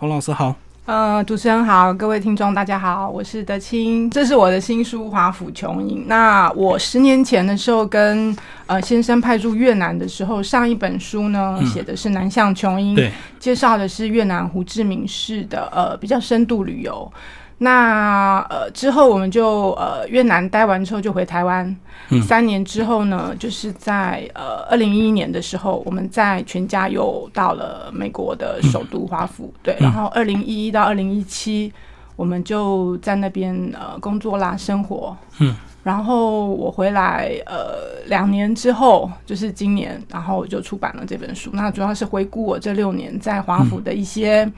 洪老师好。呃，主持人好，各位听众大家好，我是德清，这是我的新书《华府琼影》。那我十年前的时候跟呃先生派驻越南的时候，上一本书呢写的是南向琼英，对，介绍的是越南胡志明市的呃比较深度旅游。那呃之后我们就呃越南待完之后就回台湾，三年之后呢，就是在呃二零一一年的时候，我们在全家又到了美国的首都华府，对，然后二零一一到二零一七，我们就在那边呃工作啦，生活，嗯，然后我回来呃两年之后，就是今年，然后我就出版了这本书，那主要是回顾我这六年在华府的一些。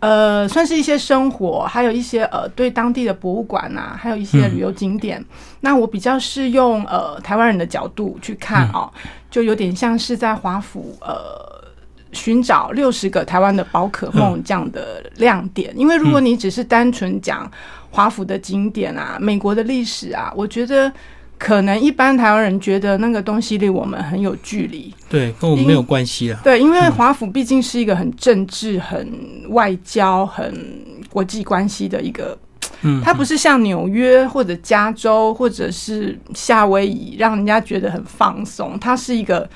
呃，算是一些生活，还有一些呃，对当地的博物馆啊，还有一些旅游景点。那我比较是用呃台湾人的角度去看哦，就有点像是在华府呃寻找六十个台湾的宝可梦这样的亮点。因为如果你只是单纯讲华府的景点啊，美国的历史啊，我觉得。可能一般台湾人觉得那个东西离我们很有距离，对，跟我们没有关系啊。对，因为华府毕竟是一个很政治、很外交、很国际关系的一个，嗯，它不是像纽约或者加州或者是夏威夷，让人家觉得很放松。它是一个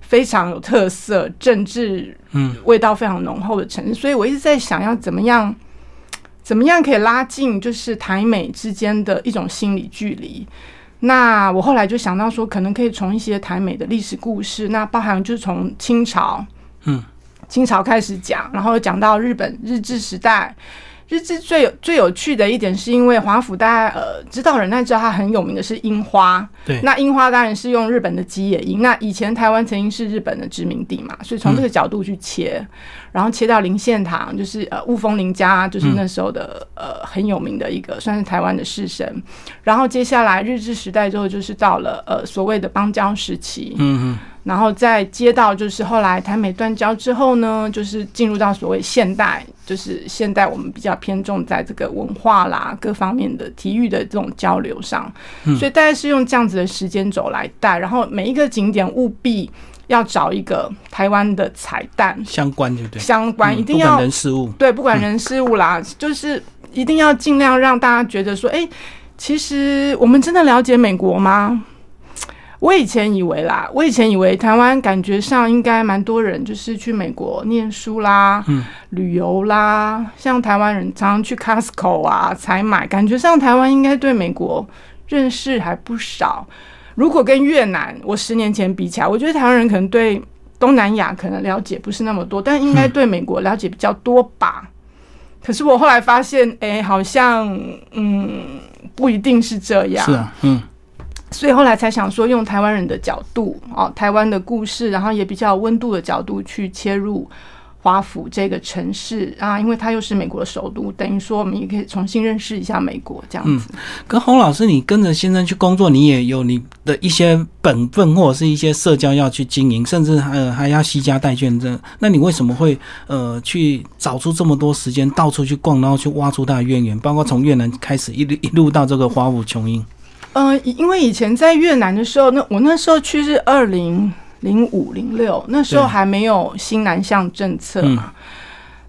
非常有特色、政治嗯味道非常浓厚的城市。所以我一直在想要怎么样，怎么样可以拉近就是台美之间的一种心理距离。那我后来就想到说，可能可以从一些台美的历史故事，那包含就是从清朝，嗯，清朝开始讲，然后讲到日本日治时代。日治最有最有趣的一点，是因为华府，大家呃知道人，大家知道它很有名的是樱花。对，那樱花当然是用日本的吉野樱。那以前台湾曾经是日本的殖民地嘛，所以从这个角度去切，然后切到林献堂，就是呃雾峰林家，就是那时候的呃很有名的一个，算是台湾的士绅。然后接下来日治时代之后，就是到了呃所谓的邦交时期。嗯嗯。然后再接到就是后来台美断交之后呢，就是进入到所谓现代，就是现代我们比较偏重在这个文化啦各方面的体育的这种交流上，所以大概是用这样子的时间轴来带，然后每一个景点务必要找一个台湾的彩蛋相关，对不对？相关一定要人事物，对，不管人事物啦，就是一定要尽量让大家觉得说，哎，其实我们真的了解美国吗？我以前以为啦，我以前以为台湾感觉上应该蛮多人就是去美国念书啦、旅游啦，像台湾人常常去 Costco 啊采买，感觉上台湾应该对美国认识还不少。如果跟越南我十年前比起来，我觉得台湾人可能对东南亚可能了解不是那么多，但应该对美国了解比较多吧。可是我后来发现，哎，好像嗯不一定是这样。是啊，嗯。所以后来才想说，用台湾人的角度，哦，台湾的故事，然后也比较温度的角度去切入华府这个城市啊，因为它又是美国的首都，等于说我们也可以重新认识一下美国这样子。跟洪老师，你跟着先生去工作，你也有你的一些本分或者是一些社交要去经营，甚至还还要惜家带眷这，那你为什么会呃去找出这么多时间到处去逛，然后去挖出它的渊源，包括从越南开始一路 一路到这个华府琼英？嗯，因为以前在越南的时候，那我那时候去是二零零五零六，那时候还没有新南向政策嘛。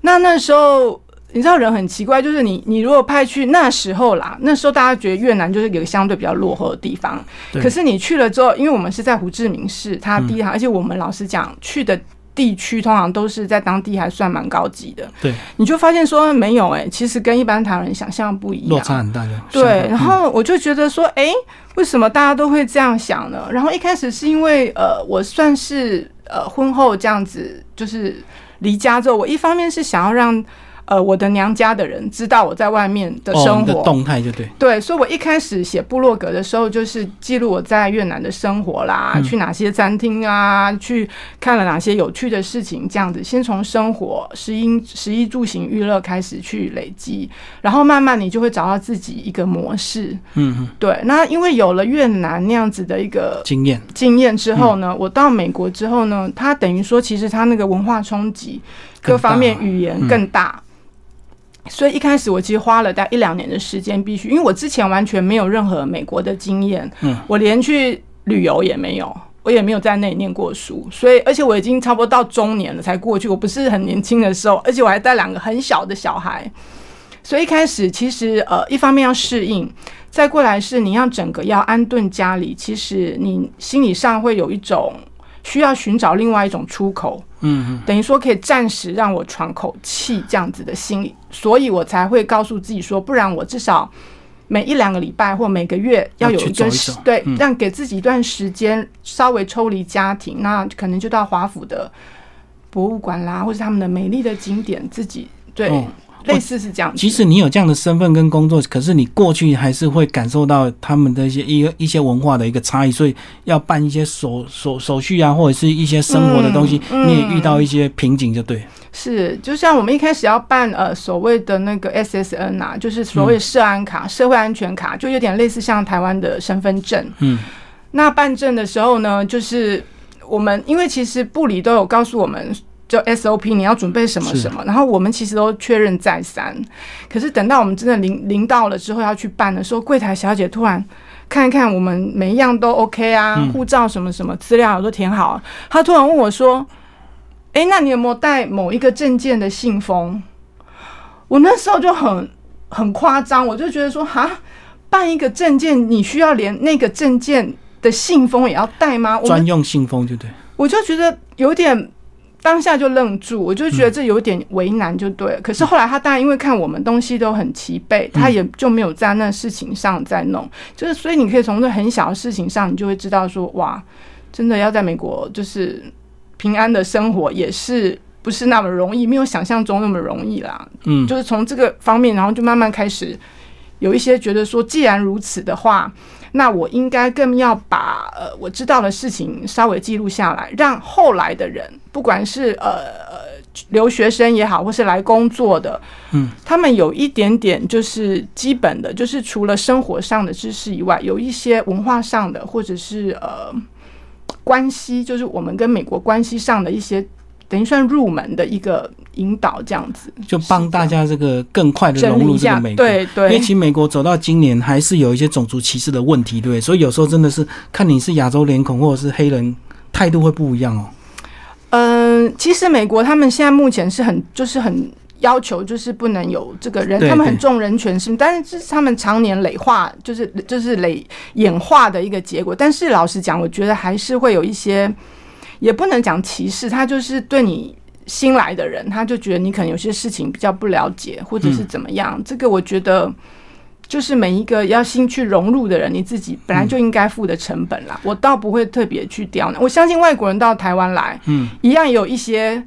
那那时候你知道人很奇怪，就是你你如果派去那时候啦，那时候大家觉得越南就是一个相对比较落后的地方。可是你去了之后，因为我们是在胡志明市，它第一行，而且我们老实讲去的。地区通常都是在当地还算蛮高级的，对，你就发现说没有哎，其实跟一般台湾人想象不一样，落差很大的。对，然后我就觉得说，哎，为什么大家都会这样想呢？然后一开始是因为呃，我算是呃婚后这样子，就是离家之后，我一方面是想要让。呃，我的娘家的人知道我在外面的生活。动态，就对。对，所以我一开始写部落格的时候，就是记录我在越南的生活啦，去哪些餐厅啊，去看了哪些有趣的事情，这样子，先从生活、食衣、食衣住行、娱乐开始去累积，然后慢慢你就会找到自己一个模式。嗯，对。那因为有了越南那样子的一个经验。经验之后呢，我到美国之后呢，它等于说其实它那个文化冲击各方面语言更大。所以一开始我其实花了大概一两年的时间，必须，因为我之前完全没有任何美国的经验，嗯，我连去旅游也没有，我也没有在那里念过书，所以而且我已经差不多到中年了才过去，我不是很年轻的时候，而且我还带两个很小的小孩，所以一开始其实呃一方面要适应，再过来是你要整个要安顿家里，其实你心理上会有一种需要寻找另外一种出口，嗯等于说可以暂时让我喘口气这样子的心理，所以我才会告诉自己说，不然我至少。每一两个礼拜或每个月要有一个时对，让给自己一段时间稍微抽离家庭，那可能就到华府的博物馆啦，或是他们的美丽的景点，自己对。类似是这样，即使你有这样的身份跟工作，可是你过去还是会感受到他们的一些一一些文化的一个差异，所以要办一些手手手续啊，或者是一些生活的东西，你也遇到一些瓶颈，就对。是，就像我们一开始要办呃所谓的那个 SSN 啊，就是所谓社安卡、社会安全卡，就有点类似像台湾的身份证。嗯，那办证的时候呢，就是我们因为其实部里都有告诉我们。就 SOP，你要准备什么什么，然后我们其实都确认再三，可是等到我们真的临临到了之后要去办的时候，柜台小姐突然看一看我们每一样都 OK 啊，护照什么什么资料都填好，她突然问我说：“哎，那你有没有带某一个证件的信封？”我那时候就很很夸张，我就觉得说：“哈，办一个证件，你需要连那个证件的信封也要带吗？”专用信封，对不对？我就觉得有点。当下就愣住，我就觉得这有点为难，就对。可是后来他当然因为看我们东西都很齐备，他也就没有在那事情上再弄。就是所以你可以从这很小的事情上，你就会知道说，哇，真的要在美国就是平安的生活，也是不是那么容易，没有想象中那么容易啦。嗯，就是从这个方面，然后就慢慢开始有一些觉得说，既然如此的话。那我应该更要把呃我知道的事情稍微记录下来，让后来的人，不管是呃留学生也好，或是来工作的，嗯，他们有一点点就是基本的，就是除了生活上的知识以外，有一些文化上的，或者是呃关系，就是我们跟美国关系上的一些。等于算入门的一个引导，这样子就帮大家这个更快的融入这个美国。对对，因为其实美国走到今年还是有一些种族歧视的问题，对，所以有时候真的是看你是亚洲脸孔或者是黑人，态度会不一样哦。嗯，其实美国他们现在目前是很就是很要求，就是不能有这个人，他们很重人权是，但是这是他们常年累化，就是就是累演化的一个结果。但是老实讲，我觉得还是会有一些。也不能讲歧视，他就是对你新来的人，他就觉得你可能有些事情比较不了解，或者是怎么样。这个我觉得就是每一个要新去融入的人，你自己本来就应该付的成本啦。我倒不会特别去刁难。我相信外国人到台湾来，嗯，一样有一些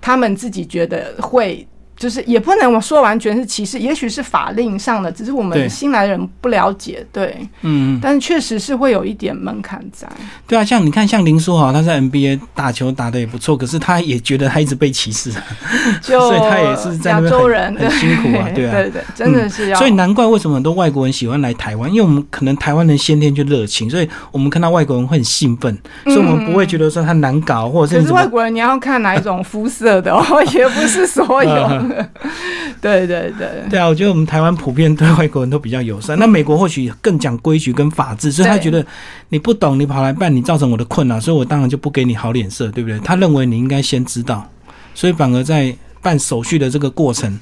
他们自己觉得会。就是也不能说完全是歧视，也许是法令上的，只是我们新来的人不了解，对，嗯，但是确实是会有一点门槛在。对啊，像你看，像林书豪，他在 NBA 打球打的也不错，可是他也觉得他一直被歧视，所以他也是在亚洲人很辛苦啊，对啊，对对，真的是要。所以难怪为什么很多外国人喜欢来台湾，因为我们可能台湾人先天就热情，所以我们看到外国人会很兴奋，所以我们不会觉得说他难搞，或者是。可是外国人你要看哪一种肤色的哦，也不是所有。对对对，对啊，我觉得我们台湾普遍对外国人都比较友善，那美国或许更讲规矩跟法治，所以他觉得你不懂，你跑来办，你造成我的困扰，所以我当然就不给你好脸色，对不对？他认为你应该先知道，所以反而在办手续的这个过程，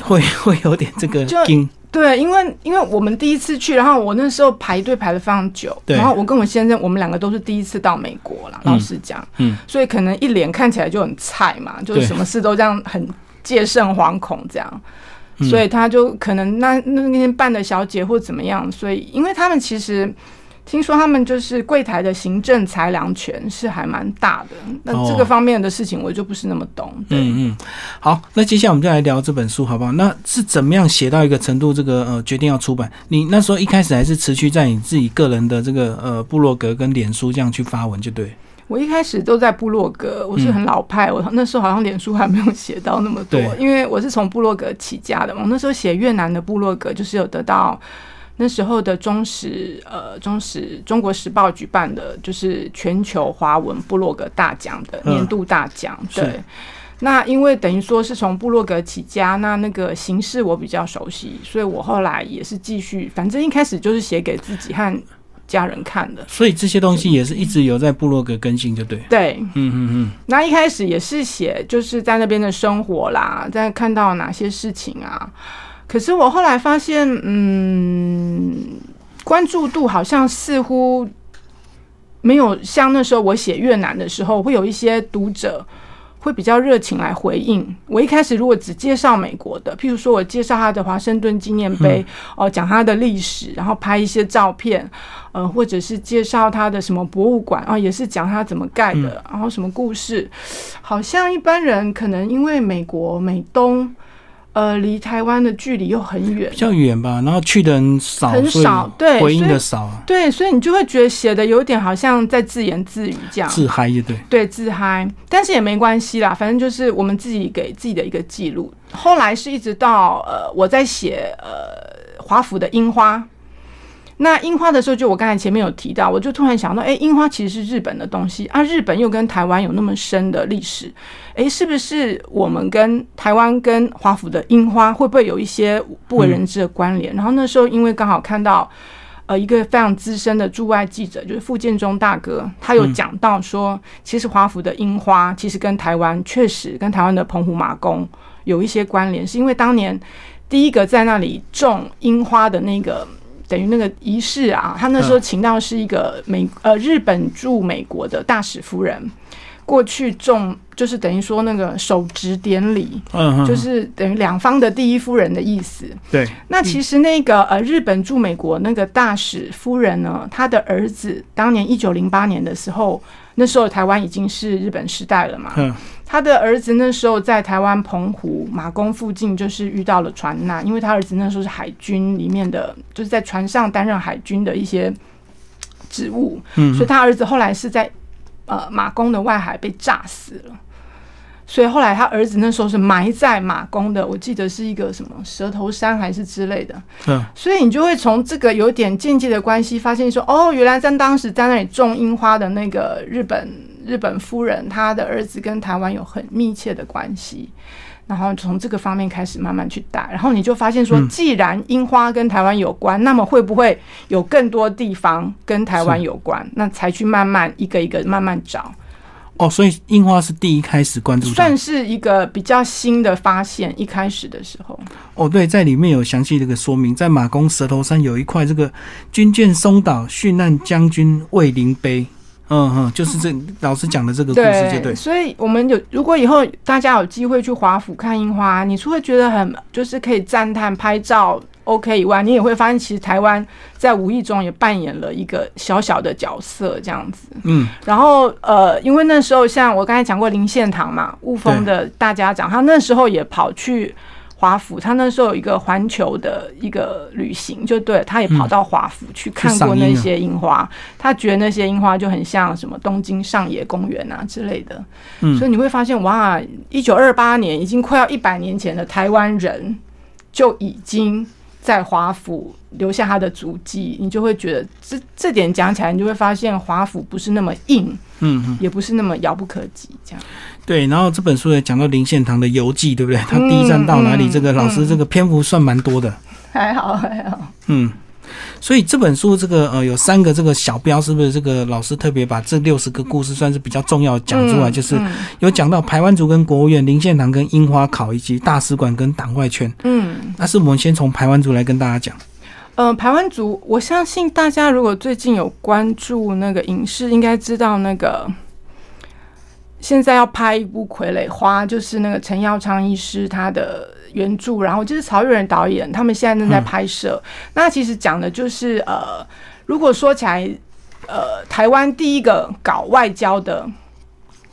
会 会有点这个惊。对，因为因为我们第一次去，然后我那时候排队排了非常久，然后我跟我先生，我们两个都是第一次到美国了，老实讲，嗯，所以可能一脸看起来就很菜嘛，就是什么事都这样很戒慎惶恐这样，所以他就可能那那天办的小姐或怎么样，所以因为他们其实。听说他们就是柜台的行政裁量权是还蛮大的，那这个方面的事情我就不是那么懂。嗯嗯，好，那接下来我们就来聊这本书好不好？那是怎么样写到一个程度？这个呃，决定要出版？你那时候一开始还是持续在你自己个人的这个呃部落格跟脸书这样去发文，就对。我一开始都在部落格，我是很老派，我那时候好像脸书还没有写到那么多，因为我是从部落格起家的嘛。我那时候写越南的部落格，就是有得到。那时候的中时，呃，中时中国时报举办的就是全球华文部落格大奖的年度大奖。对，那因为等于说是从部落格起家，那那个形式我比较熟悉，所以我后来也是继续，反正一开始就是写给自己和。家人看的。所以这些东西也是一直有在部落格更新，就对。对，嗯嗯嗯。那一开始也是写就是在那边的生活啦，在看到哪些事情啊。可是我后来发现，嗯，关注度好像似乎没有像那时候我写越南的时候，会有一些读者。会比较热情来回应。我一开始如果只介绍美国的，譬如说我介绍他的华盛顿纪念碑，哦，讲他的历史，然后拍一些照片，呃，或者是介绍他的什么博物馆啊，也是讲他怎么盖的，然后什么故事，好像一般人可能因为美国美东。呃，离台湾的距离又很远，比较远吧。然后去的人少，很少，对，回应的少，对，所以你就会觉得写的有点好像在自言自语这样，自嗨也对，对，自嗨。但是也没关系啦，反正就是我们自己给自己的一个记录。后来是一直到呃，我在写呃华府的樱花。那樱花的时候，就我刚才前面有提到，我就突然想到，哎，樱花其实是日本的东西啊，日本又跟台湾有那么深的历史，哎，是不是我们跟台湾跟华府的樱花会不会有一些不为人知的关联？然后那时候因为刚好看到，呃，一个非常资深的驻外记者，就是傅建中大哥，他有讲到说，其实华府的樱花其实跟台湾确实跟台湾的澎湖马公有一些关联，是因为当年第一个在那里种樱花的那个。等于那个仪式啊，他那时候请到是一个美呃日本驻美国的大使夫人过去种，就是等于说那个手植典礼，嗯，就是等于两方的第一夫人的意思。对，那其实那个呃日本驻美国那个大使夫人呢，她的儿子当年一九零八年的时候，那时候台湾已经是日本时代了嘛。嗯。他的儿子那时候在台湾澎湖马公附近，就是遇到了船难，因为他儿子那时候是海军里面的，就是在船上担任海军的一些职务，嗯，所以他儿子后来是在呃马公的外海被炸死了，所以后来他儿子那时候是埋在马公的，我记得是一个什么蛇头山还是之类的，嗯，所以你就会从这个有点间接的关系发现说，哦，原来在当时在那里种樱花的那个日本。日本夫人，她的儿子跟台湾有很密切的关系，然后从这个方面开始慢慢去带，然后你就发现说，既然樱花跟台湾有关，那么会不会有更多地方跟台湾有关？那才去慢慢一个一个慢慢找。哦，所以樱花是第一开始关注，算是一个比较新的发现。一开始的时候，哦，对，在里面有详细的一个说明，在马公舌头山有一块这个军舰松岛殉难将军慰灵碑。嗯哼，就是这老师讲的这个故事，就对。所以，我们有如果以后大家有机会去华府看樱花，你除了觉得很就是可以赞叹拍照 OK 以外，你也会发现其实台湾在无意中也扮演了一个小小的角色，这样子。嗯。然后呃，因为那时候像我刚才讲过林献堂嘛，雾峰的大家长，他那时候也跑去。华府，他那时候有一个环球的一个旅行，就对，他也跑到华府去看过那些樱花，他觉得那些樱花就很像什么东京上野公园啊之类的，所以你会发现，哇，一九二八年已经快要一百年前的台湾人就已经在华府留下他的足迹，你就会觉得这这点讲起来，你就会发现华府不是那么硬，嗯，也不是那么遥不可及，这样。对，然后这本书也讲到林献堂的游记，对不对？他第一站到哪里？这个老师这个篇幅算蛮多的，还好还好。嗯，所以这本书这个呃有三个这个小标，是不是？这个老师特别把这六十个故事算是比较重要讲出来，就是有讲到台湾族跟国务院、林献堂跟樱花考以及大使馆跟党外圈。嗯，那是我们先从台湾族来跟大家讲。嗯，台湾族，我相信大家如果最近有关注那个影视，应该知道那个。现在要拍一部《傀儡花》，就是那个陈耀昌医师他的原著，然后就是曹玉仁导演，他们现在正在拍摄。那其实讲的就是呃，如果说起来，呃，台湾第一个搞外交的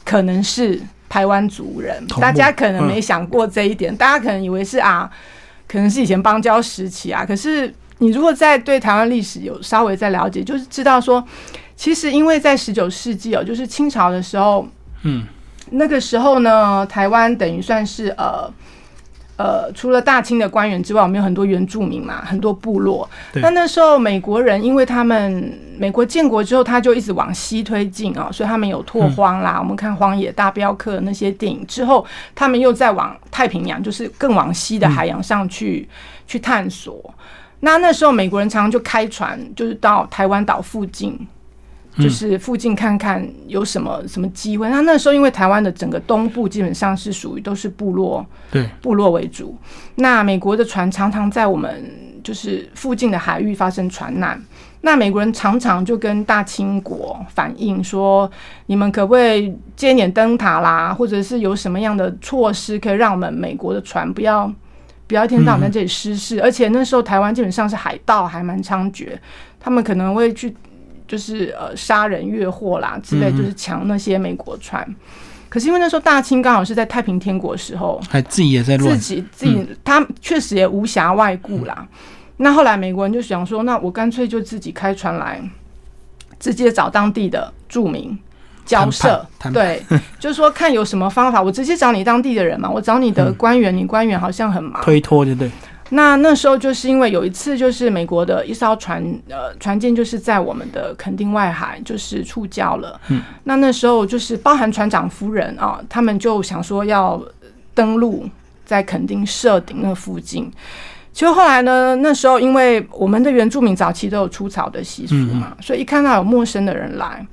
可能是台湾族人，大家可能没想过这一点，大家可能以为是啊，可能是以前邦交时期啊。可是你如果在对台湾历史有稍微在了解，就是知道说，其实因为在十九世纪哦，就是清朝的时候。嗯，那个时候呢，台湾等于算是呃呃，除了大清的官员之外，我们有很多原住民嘛，很多部落。那那时候美国人，因为他们美国建国之后，他就一直往西推进啊，所以他们有拓荒啦。我们看《荒野大镖客》那些电影之后，他们又再往太平洋，就是更往西的海洋上去去探索。那那时候美国人常常就开船，就是到台湾岛附近，就是附近看看有什么什么机会。那那时候因为台湾的整个东部基本上是属于都是部落，对，部落为主。那美国的船常常在我们就是附近的海域发生船难。那美国人常常就跟大清国反映说：“你们可不可以建点灯塔啦，或者是有什么样的措施可以让我们美国的船不要？”不要一天到晚在这里失事，而且那时候台湾基本上是海盗还蛮猖獗，他们可能会去就是呃杀人越货啦之类，就是抢那些美国船。可是因为那时候大清刚好是在太平天国的时候，还自己也在乱，自己自己他确实也无暇外顾啦。那后来美国人就想说，那我干脆就自己开船来，直接找当地的著名。交涉对，就是说看有什么方法，我直接找你当地的人嘛，我找你的官员，你官员好像很忙，推脱就对。那那时候就是因为有一次，就是美国的一艘船，呃，船舰就是在我们的垦丁外海就是触礁了。嗯，那那时候就是包含船长夫人啊，他们就想说要登陆在垦丁设顶那附近。其实后来呢，那时候因为我们的原住民早期都有出草的习俗嘛，所以一看到有陌生的人来。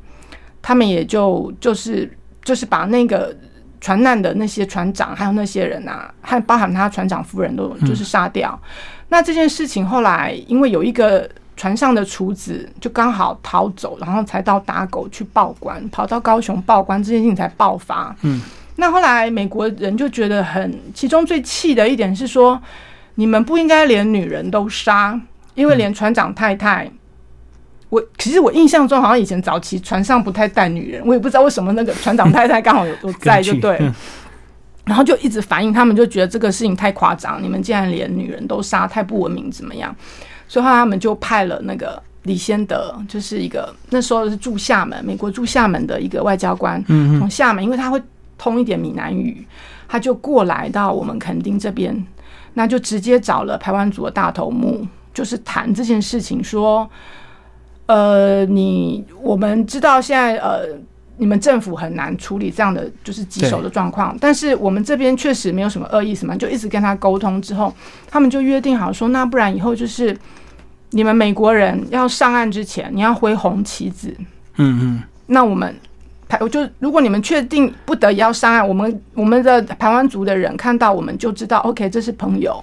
他们也就就是就是把那个船难的那些船长，还有那些人啊，还包含他船长夫人都就是杀掉。那这件事情后来因为有一个船上的厨子就刚好逃走，然后才到打狗去报官，跑到高雄报官，这件事情才爆发。嗯，那后来美国人就觉得很，其中最气的一点是说，你们不应该连女人都杀，因为连船长太太。我其实我印象中好像以前早期船上不太带女人，我也不知道为什么那个船长太太刚好有都在 就对，然后就一直反映他们就觉得这个事情太夸张，你们竟然连女人都杀，太不文明怎么样？所以后来他们就派了那个李先德，就是一个那时候是驻厦门，美国驻厦门的一个外交官，从厦门，因为他会通一点闽南语，他就过来到我们垦丁这边，那就直接找了台湾族的大头目，就是谈这件事情说。呃，你我们知道现在呃，你们政府很难处理这样的就是棘手的状况，但是我们这边确实没有什么恶意，什么就一直跟他沟通之后，他们就约定好说，那不然以后就是你们美国人要上岸之前，你要挥红旗子，嗯嗯，那我们台我就如果你们确定不得已要上岸，我们我们的台湾族的人看到我们就知道，OK，这是朋友。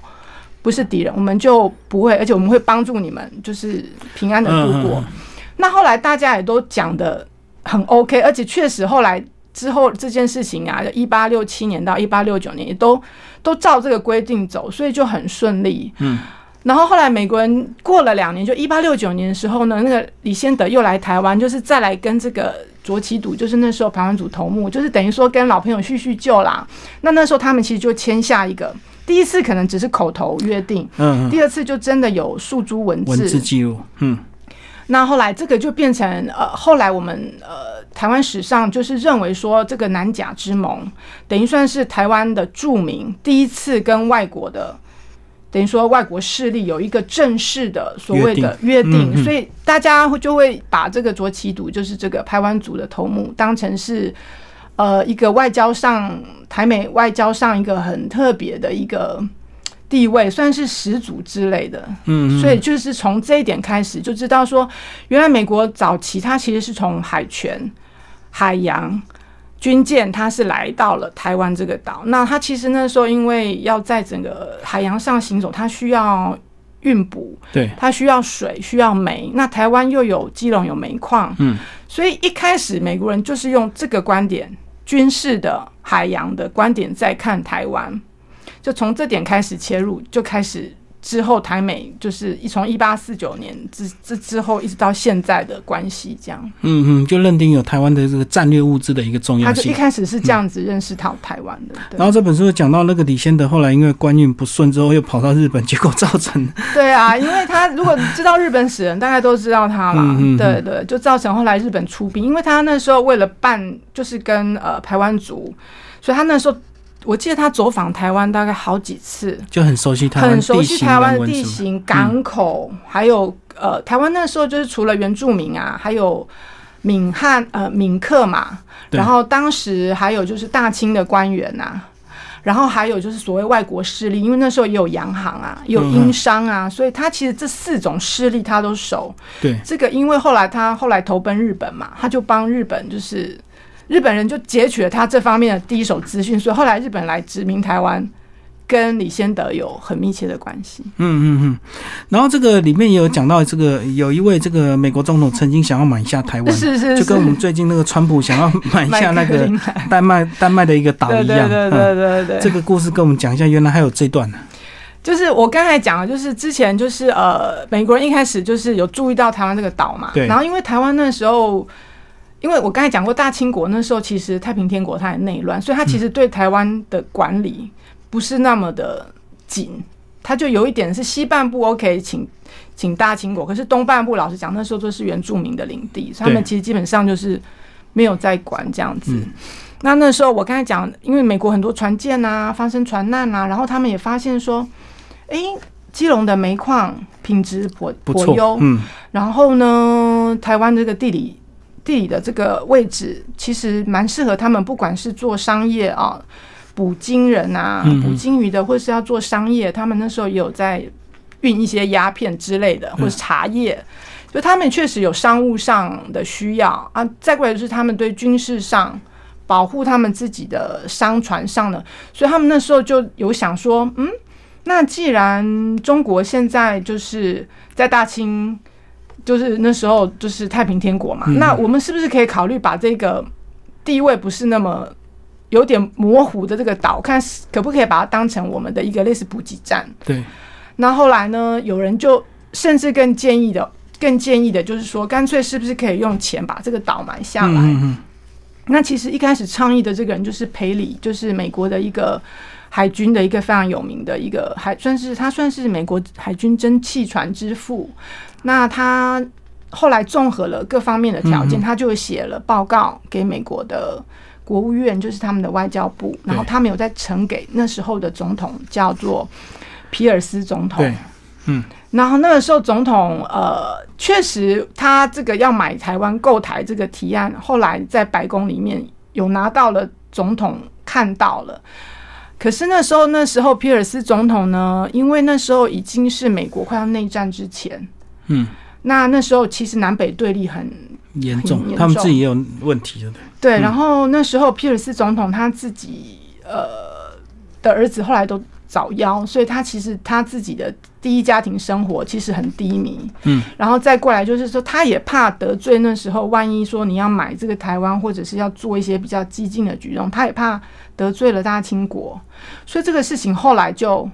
不是敌人，我们就不会，而且我们会帮助你们，就是平安的度过。那后来大家也都讲的很 OK，而且确实后来之后这件事情啊，一八六七年到一八六九年也都都照这个规定走，所以就很顺利。嗯，然后后来美国人过了两年，就一八六九年的时候呢，那个李先德又来台湾，就是再来跟这个卓奇赌，就是那时候台湾组头目，就是等于说跟老朋友叙叙旧啦。那那时候他们其实就签下一个。第一次可能只是口头约定，嗯，第二次就真的有诉诸文字。文字记录，嗯，那后来这个就变成呃，后来我们呃台湾史上就是认为说这个南甲之盟等于算是台湾的著名第一次跟外国的等于说外国势力有一个正式的所谓的约定，所以大家会就会把这个卓奇赌就是这个台湾族的头目当成是。呃，一个外交上台美外交上一个很特别的一个地位，算是始祖之类的。嗯，所以就是从这一点开始就知道说，原来美国早期它其实是从海权、海洋军舰，它是来到了台湾这个岛。那它其实那时候因为要在整个海洋上行走，它需要运补，对，它需要水，需要煤。那台湾又有基隆有煤矿，嗯，所以一开始美国人就是用这个观点。军事的海洋的观点在看台湾，就从这点开始切入，就开始。之后台美就是一从一八四九年之之之后一直到现在的关系这样，嗯嗯，就认定有台湾的这个战略物资的一个重要性。他就一开始是这样子认识到台湾的。然后这本书讲到那个李先德后来因为官运不顺之后又跑到日本，结果造成对啊，因为他如果知道日本史人大概都知道他了，对对，就造成后来日本出兵，因为他那时候为了办就是跟呃台湾族，所以他那时候。我记得他走访台湾大概好几次，就很熟悉台湾很熟悉台湾的地形、港口，还有呃，台湾那时候就是除了原住民啊，还有闽汉呃闽客嘛，然后当时还有就是大清的官员呐，然后还有就是所谓外国势力，因为那时候也有洋行啊，也有英商啊，所以他其实这四种势力他都熟。对，这个因为后来他后来投奔日本嘛，他就帮日本就是日本人就截取了他这方面的第一手资讯，所以后来日本来殖民台湾。跟李先德有很密切的关系。嗯嗯嗯，然后这个里面也有讲到，这个有一位这个美国总统曾经想要买下台湾，是是，就跟我们最近那个川普想要买下那个 丹麦丹麦的一个岛一样。对对对对对。这个故事跟我们讲一下，原来还有这段呢。就是我刚才讲的，就是之前就是呃，美国人一开始就是有注意到台湾这个岛嘛，对。然后因为台湾那时候，因为我刚才讲过大清国那时候其实太平天国它也内乱，所以它其实对台湾的管理。不是那么的紧，他就有一点是西半部 OK，请请大清国，可是东半部老实讲，那时候都是原住民的领地，他们其实基本上就是没有在管这样子。那那时候我刚才讲，因为美国很多船舰啊发生船难啊，然后他们也发现说，哎，基隆的煤矿品质颇颇优，嗯，然后呢，台湾这个地理地理的这个位置其实蛮适合他们，不管是做商业啊。捕鲸人啊，捕鲸鱼的，或是要做商业，他们那时候也有在运一些鸦片之类的，或是茶叶，就他们确实有商务上的需要啊。再过来就是他们对军事上保护他们自己的商船上的，所以他们那时候就有想说，嗯，那既然中国现在就是在大清，就是那时候就是太平天国嘛，那我们是不是可以考虑把这个地位不是那么。有点模糊的这个岛，看可不可以把它当成我们的一个类似补给站。对。那后来呢？有人就甚至更建议的，更建议的就是说，干脆是不是可以用钱把这个岛买下来？嗯嗯。那其实一开始倡议的这个人就是裴里，就是美国的一个海军的一个非常有名的一个海，算是他算是美国海军蒸汽船之父。那他后来综合了各方面的条件，他就写了报告给美国的。国务院就是他们的外交部，然后他们有在呈给那时候的总统，叫做皮尔斯总统。对，嗯，然后那个时候总统，呃，确实他这个要买台湾购台这个提案，后来在白宫里面有拿到了总统看到了，可是那时候那时候皮尔斯总统呢，因为那时候已经是美国快要内战之前，嗯，那那时候其实南北对立很。严重，他们自己也有问题，对不对？对，然后那时候皮尔斯总统他自己呃的儿子后来都早夭，所以他其实他自己的第一家庭生活其实很低迷。嗯，然后再过来就是说，他也怕得罪那时候，万一说你要买这个台湾，或者是要做一些比较激进的举动，他也怕得罪了大清国，所以这个事情后来就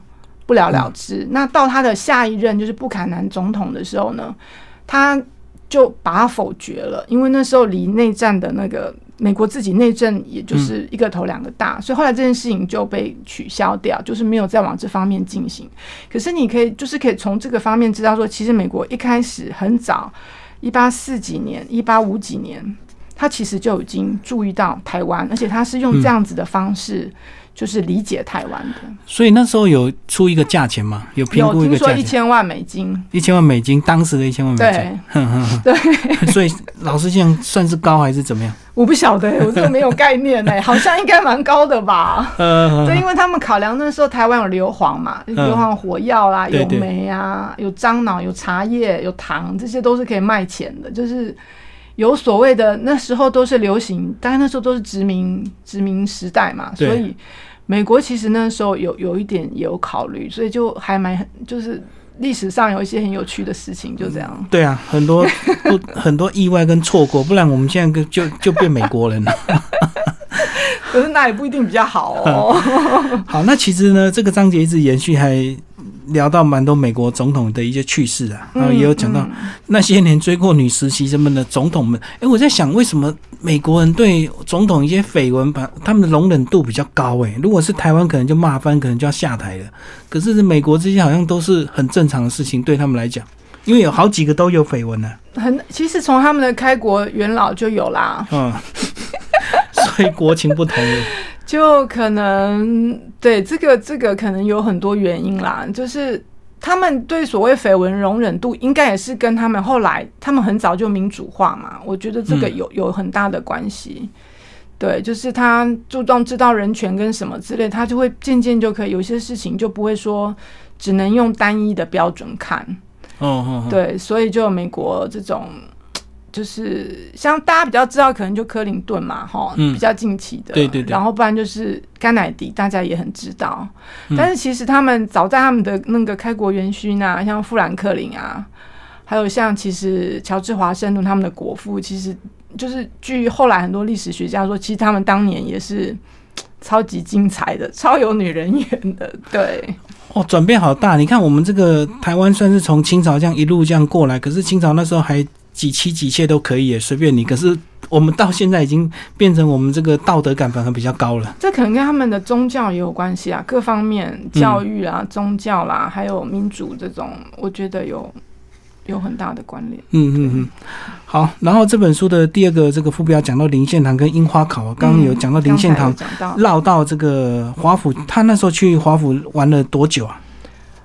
不了了之。那到他的下一任就是布坎南总统的时候呢，他。就把它否决了，因为那时候离内战的那个美国自己内政，也就是一个头两个大，所以后来这件事情就被取消掉，就是没有再往这方面进行。可是你可以，就是可以从这个方面知道说，其实美国一开始很早，一八四几年、一八五几年，他其实就已经注意到台湾，而且他是用这样子的方式。就是理解台湾的，所以那时候有出一个价钱吗？有评估一个价钱，一千万美金，一千万美金，当时的一千万美金，对，所以老师这样算是高还是怎么样？我不晓得，我这个没有概念哎，好像应该蛮高的吧？对，因为他们考量那时候台湾有硫磺嘛，硫磺火药啦，有煤啊，有樟脑，有茶叶，有糖，这些都是可以卖钱的，就是有所谓的那时候都是流行，当然那时候都是殖民殖民时代嘛，所以。美国其实那时候有有一点有考虑，所以就还蛮就是历史上有一些很有趣的事情，就这样。对啊，很多不 很多意外跟错过，不然我们现在就就变美国人了。可是那也不一定比较好哦。好，那其实呢，这个章节一直延续还。聊到蛮多美国总统的一些趣事啊，然后也有讲到那些年追过女实习生们的总统们。哎，我在想，为什么美国人对总统一些绯闻，把他们的容忍度比较高？哎，如果是台湾，可能就骂翻，可能就要下台了。可是美国这些好像都是很正常的事情，对他们来讲，因为有好几个都有绯闻呢。很，其实从他们的开国元老就有啦。嗯，所以国情不同。就可能对这个这个可能有很多原因啦，就是他们对所谓绯闻容忍度，应该也是跟他们后来他们很早就民主化嘛，我觉得这个有有很大的关系。对，就是他注重知道人权跟什么之类，他就会渐渐就可以有些事情就不会说只能用单一的标准看。哦对，所以就美国这种，就是像大家比较知道，可能就克林顿嘛，哈，嗯比较近期的，对对对然后不然就是甘乃迪，大家也很知道。嗯但是其实他们早在他们的那个开国元勋啊，像富兰克林啊，还有像其实乔治华盛顿他们的国父，其实就是据后来很多历史学家说，其实他们当年也是。超级精彩的，超有女人缘的，对，哦，转变好大！你看我们这个台湾算是从清朝这样一路这样过来，可是清朝那时候还几妻几妾都可以耶，随便你。可是我们到现在已经变成我们这个道德感反而比较高了。这可能跟他们的宗教也有关系啊，各方面教育啊、宗教啦，还有民主这种，我觉得有有很大的关联。嗯嗯嗯，好。然后这本书的第二个这个副标讲到林献堂跟樱花考，刚刚有讲到林献堂绕到这个华府，他那时候去华府玩了多久啊？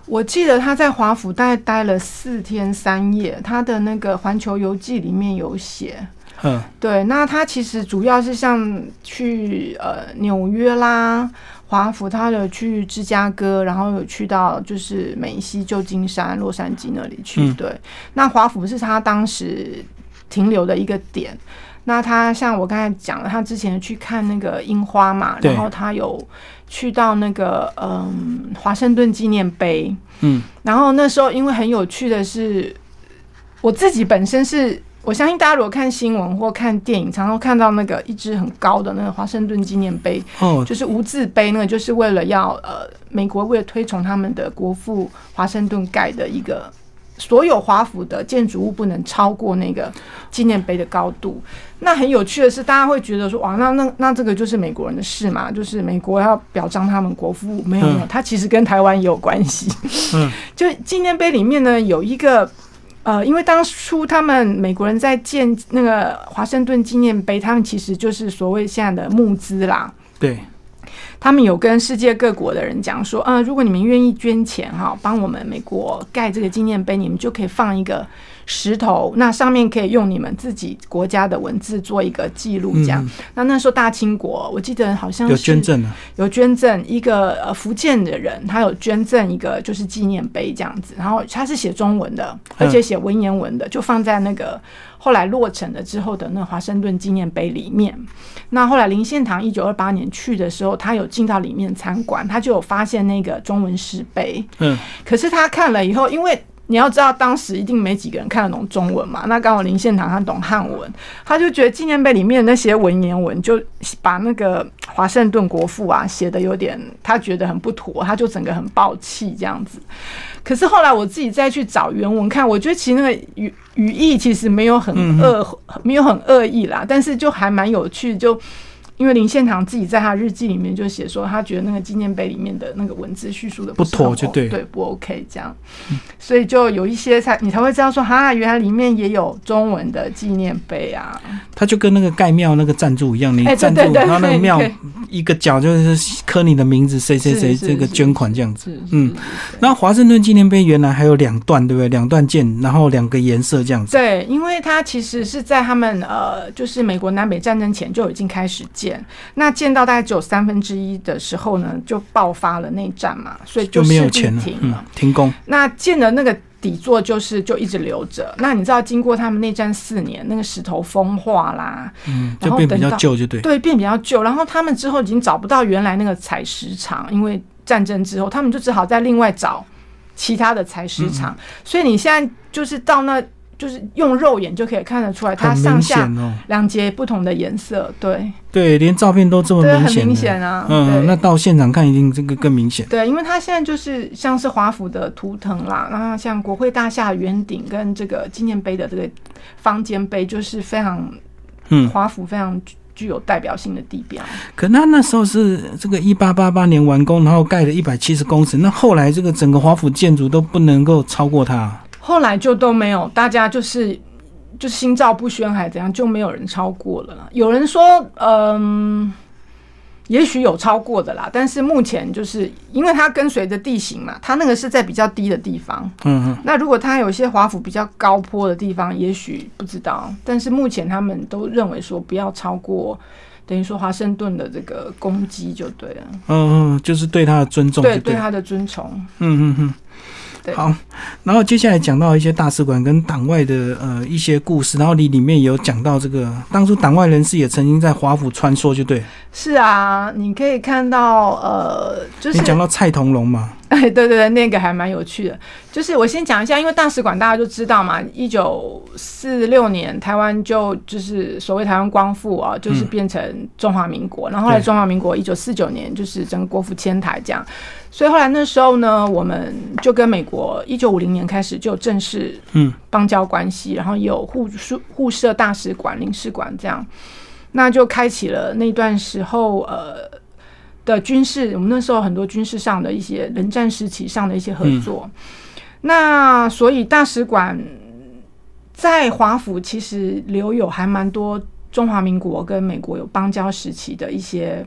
我记得他在华府大概待了四天三夜，他的那个《环球游记》里面有写。嗯对，那他其实主要是像去呃纽约啦、华府，他有去芝加哥，然后有去到就是美西、旧金山、洛杉矶那里去。嗯对，那华府是他当时停留的一个点。那他像我刚才讲了，他之前去看那个樱花嘛，然后他有去到那个嗯华盛顿纪念碑，嗯。然后那时候因为很有趣的是，我自己本身是我相信大家如果看新闻或看电影，常常看到那个一只很高的那个华盛顿纪念碑，哦。就是无字碑，那个就是为了要呃美国为了推崇他们的国父华盛顿盖的一个。所有华府的建筑物不能超过那个纪念碑的高度。那很有趣的是，大家会觉得说，哇，那那那这个就是美国人的事嘛，就是美国要表彰他们国父，没有没有，它其实跟台湾也有关系。嗯，就纪念碑里面呢有一个。呃，因为当初他们美国人在建那个华盛顿纪念碑，他们其实就是所谓现在的募资啦。对，他们有跟世界各国的人讲说，嗯、如果你们愿意捐钱哈，帮我们美国盖这个纪念碑，你们就可以放一个石头，那上面可以用你们自己国家的文字做一个记录，这样。嗯那那时候大清国，我记得好像有捐赠了。有捐赠一个呃福建的人，他有捐赠一个就是纪念碑这样子，然后他是写中文的，而且写文言文的，就放在那个后来落成了之后的那个华盛顿纪念碑里面。那后来林献堂一九二八年去的时候，他有进到里面参观，他就有发现那个中文石碑，嗯，可是他看了以后，因为你要知道，当时一定没几个人看得懂中文嘛。那刚好林献堂他懂汉文，他就觉得纪念碑里面那些文言文，就把那个华盛顿国父啊写的有点，他觉得很不妥，他就整个很暴气这样子。可是后来我自己再去找原文看，我觉得其实那个语语义其实没有很恶，没有很恶意啦，但是就还蛮有趣，就。因为林献堂自己在他日记里面就写说，他觉得那个纪念碑里面的那个文字叙述的不妥就对对，不 OK 这样，所以就有一些才你才会知道说，哈，原来里面也有中文的纪念碑啊，他就跟那个盖庙那个赞助一样，你赞助，对对然后那个庙一个角就是刻你的名字，谁谁谁这个捐款这样子。嗯那华盛顿纪念碑原来还有两段，对不对？两段剑，然后两个颜色这样子。对，因为它其实是在他们呃，就是美国南北战争前就已经开始建，那建到大概只有三分之一的时候呢，就爆发了内战嘛，所以就没有钱了，嗯停。，停工。那建的那个底座就是就一直留着。那你知道，经过他们内战四年，那个石头风化啦，嗯，就变比较旧，就对。对，变比较旧。然后他们之后已经找不到原来那个采石场，因为战争之后，他们就只好再另外找其他的采石嗯场。所以你现在就是到那，就是用肉眼就可以看得出来，它上下两节不同的颜色，对，对，连照片都这么对，很明显很。明显啊。嗯，那到现场看一定这个更明显。对，因为它现在就是像是华府的图腾啦，然后像国会大厦圆顶跟这个纪念碑的这个方尖碑，就是非常嗯，华府非常具具有代表性的地标。可那那时候是这个一八八八年完工，然后盖了一百七十公尺，那后来这个整个华府建筑都不能够超过它。后来就都没有，大家就是就心照不宣还怎样，就没有人超过了啦。有人说，嗯，也许有超过的啦，但是目前就是因为它跟随着地形嘛，它那个是在比较低的地方。嗯嗯，那如果它有一些华府比较高坡的地方，也许不知道，但是目前他们都认为说不要超过等于说华盛顿的这个攻击就对了。嗯嗯，就是对他的尊重，对对他的尊崇。嗯嗯嗯。好，然后接下来讲到一些大使馆跟党外的呃一些故事，然后你里面有讲到这个当初党外人士也曾经在华府穿梭，就对。是啊，你可以看到呃，就是你讲到蔡同龙嘛。哎，对对对，那个还蛮有趣的。就是我先讲一下，因为大使馆大家就知道嘛，一九四六年台湾就就是所谓台湾光复啊，就是变成中华民国，然后后来中华民国一九四九年就是整个国府迁台这样。所以后来那时候呢，我们就跟美国一九五零年开始就正式嗯邦交关系，然后有互设互设大使馆、领事馆这样，那就开启了那段时候呃的军事，我们那时候很多军事上的一些冷战时期上的一些合作。那所以大使馆在华府其实留有还蛮多中华民国跟美国有邦交时期的一些。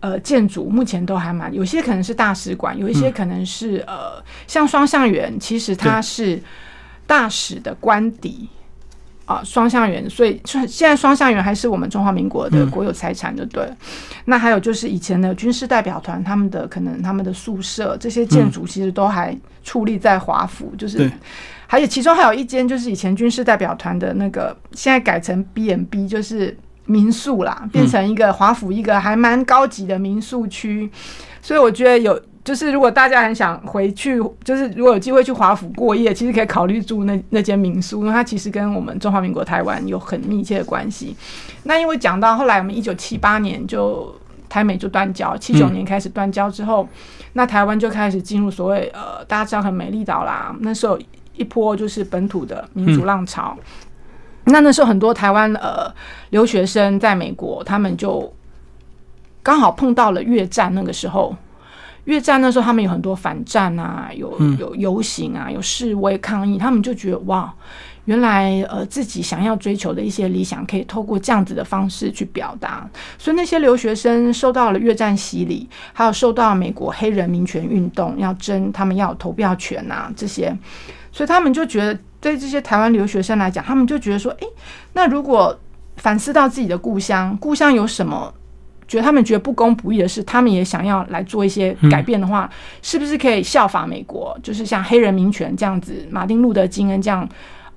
呃，建筑目前都还蛮，有些可能是大使馆，有一些可能是呃，像双向园，其实它是大使的官邸啊，双向园，所以现在双向园还是我们中华民国的国有财产，就对。那还有就是以前的军事代表团，他们的可能他们的宿舍这些建筑其实都还矗立在华府，就是还有其中还有一间就是以前军事代表团的那个，现在改成 B n B，就是。民宿啦，变成一个华府一个还蛮高级的民宿区，所以我觉得有就是如果大家很想回去，就是如果有机会去华府过夜，其实可以考虑住那那间民宿，因为它其实跟我们中华民国台湾有很密切的关系。那因为讲到后来，我们一九七八年就台美就断交，七九年开始断交之后，那台湾就开始进入所谓呃大家知道很美丽岛啦，那时候一波就是本土的民主浪潮。那那时候很多台湾呃留学生在美国，他们就刚好碰到了越战那个时候。越战那时候他们有很多反战啊，有有游行啊，有示威抗议，他们就觉得哇，原来呃自己想要追求的一些理想，可以透过这样子的方式去表达。所以那些留学生受到了越战洗礼，还有受到美国黑人民权运动要争，他们要投票权啊这些，所以他们就觉得。对这些台湾留学生来讲，他们就觉得说，诶，那如果反思到自己的故乡，故乡有什么觉得他们觉得不公不义的事，他们也想要来做一些改变的话，是不是可以效法美国，就是像黑人民权这样子，马丁路德金恩这样，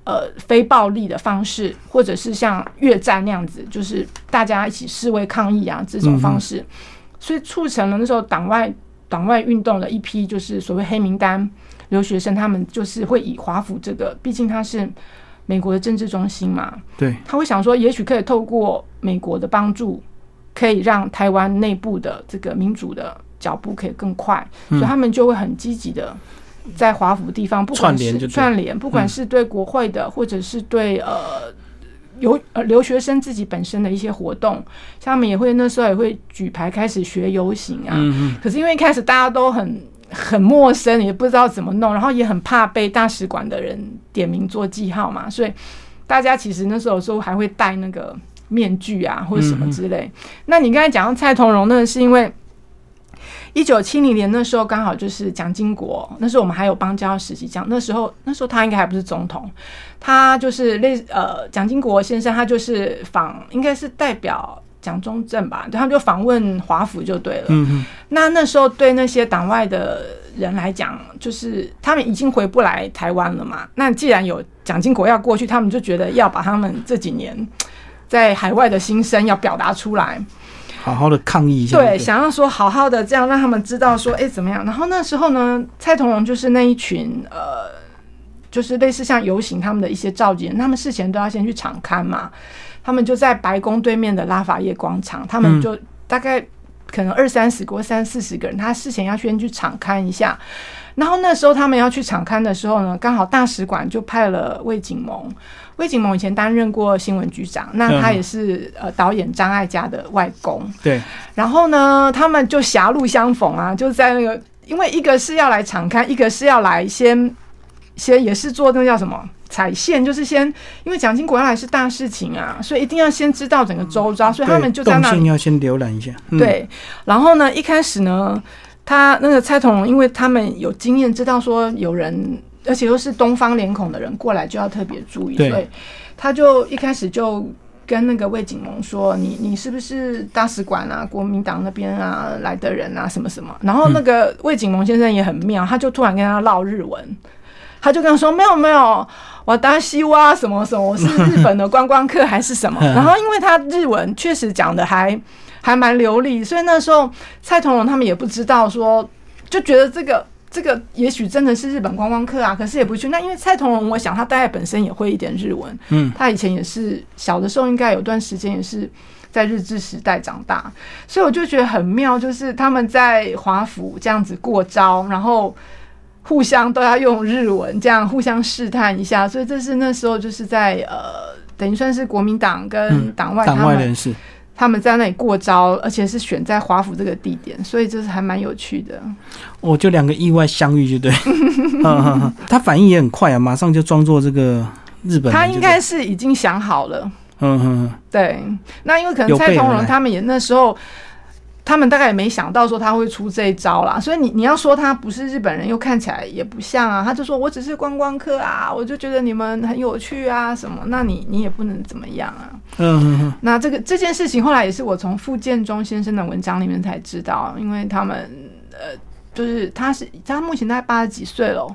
呃，非暴力的方式，或者是像越战那样子，就是大家一起示威抗议啊这种方式，所以促成了那时候党外党外运动的一批，就是所谓黑名单。留学生他们就是会以华府这个，毕竟他是美国的政治中心嘛，对，他会想说，也许可以透过美国的帮助，可以让台湾内部的这个民主的脚步可以更快，所以他们就会很积极的在华府地方，不管是串联，不管是对国会的，或者是对呃留呃留学生自己本身的一些活动，像他们也会那时候也会举牌开始学游行啊，可是因为一开始大家都很。很陌生，也不知道怎么弄，然后也很怕被大使馆的人点名做记号嘛，所以大家其实那时候候还会带那个面具啊，或者什么之类。那你刚才讲到蔡同荣，那是因为一九七零年那时候刚好就是蒋经国，那时候我们还有邦交时期，讲那时候那时候他应该还不是总统，他就是类呃蒋经国先生，他就是访应该是代表。蒋中正吧，他们就访问华府就对了。嗯那那时候对那些党外的人来讲，就是他们已经回不来台湾了嘛。那既然有蒋经国要过去，他们就觉得要把他们这几年在海外的心声要表达出来，好好的抗议一下。对，想要说好好的这样让他们知道说，哎，怎么样？然后那时候呢，蔡同荣就是那一群呃，就是类似像游行他们的一些召集人，他们事前都要先去场刊嘛。他们就在白宫对面的拉法叶广场，他们就大概可能二三十个、三四十个人，他事前要先去场刊一下。然后那时候他们要去场刊的时候呢，刚好大使馆就派了魏景蒙。魏景蒙以前担任过新闻局长，那他也是呃导演张艾嘉的外公。对。然后呢，他们就狭路相逢啊，就在那个，因为一个是要来场刊，一个是要来先先也是做那个叫什么？踩线就是先，因为蒋经国要来是大事情啊，所以一定要先知道整个周遭，所以他们就在那要先浏览一下。对，然后呢，一开始呢，他那个蔡同荣，因为他们有经验，知道说有人，而且又是东方脸孔的人过来，就要特别注意，所以他就一开始就跟那个魏景萌说：“你你是不是大使馆啊，国民党那边啊来的人啊，什么什么？”然后那个魏景萌先生也很妙，他就突然跟他唠日文，他就跟他说：“没有没有，我达西哇什么什么，我是日本的观光客还是什么？” 然后因为他日文确实讲的还还蛮流利，所以那时候蔡同荣他们也不知道说，就觉得这个。这个也许真的是日本观光客啊，可是也不去。那因为蔡同荣，我想他大概本身也会一点日文，嗯，他以前也是小的时候，应该有段时间也是在日治时代长大，所以我就觉得很妙，就是他们在华府这样子过招，然后互相都要用日文，这样互相试探一下，所以这是那时候就是在呃，等于算是国民党跟党外党外人士。他们在那里过招，而且是选在华府这个地点，所以这是还蛮有趣的。我就两个意外相遇，就对。他反应也很快啊，马上就装作这个日本。他应该是已经想好了。嗯哼。对，那因为可能蔡同荣他们也那时候。他们大概也没想到说他会出这一招啦，所以你你要说他不是日本人，又看起来也不像啊。他就说我只是观光客啊，我就觉得你们很有趣啊什么，那你你也不能怎么样啊。嗯，嗯那这个这件事情后来也是我从傅建中先生的文章里面才知道，因为他们呃，就是他是他目前大概八十几岁了。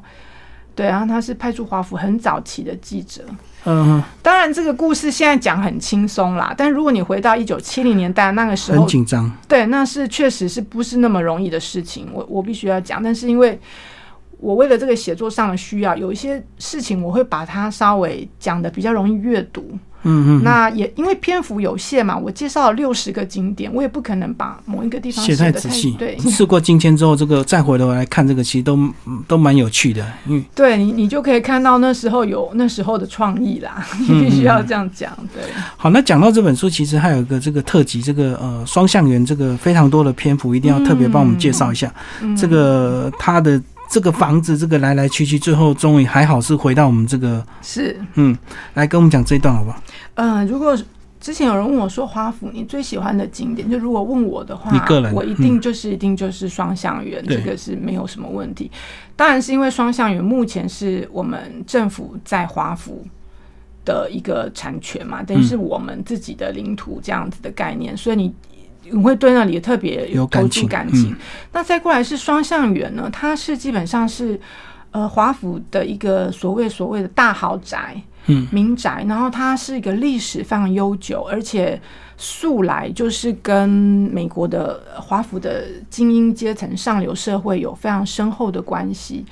对，然后他是派驻华府很早期的记者。嗯，当然这个故事现在讲很轻松啦，但如果你回到一九七零年代那个时候，很紧张。对，那是确实是不是那么容易的事情，我我必须要讲。但是因为我为了这个写作上的需要，有一些事情我会把它稍微讲的比较容易阅读。嗯嗯，那也因为篇幅有限嘛，我介绍了六十个景点，我也不可能把某一个地方写太仔细。对，事过境迁之后，这个再回头来看这个，其实都都蛮有趣的。嗯，对你，你就可以看到那时候有那时候的创意啦。你必须要这样讲，对。好，那讲到这本书，其实还有一个这个特辑，这个呃双向园，这个非常多的篇幅，一定要特别帮我们介绍一下。这个它的。这个房子，这个来来去去，最后终于还好是回到我们这个是嗯，来跟我们讲这一段好不好？嗯，如果之前有人问我说华府你最喜欢的景点，就如果问我的话，你个人我一定就是一定就是双向园，这个是没有什么问题。当然是因为双向园目前是我们政府在华府的一个产权嘛，等于是我们自己的领土这样子的概念，所以你。你会对那里特别有感情感情。那再过来是双向园呢？它是基本上是呃华府的一个所谓所谓的大豪宅，嗯，民宅。然后它是一个历史非常悠久，而且素来就是跟美国的华府的精英阶层、上流社会有非常深厚的关系。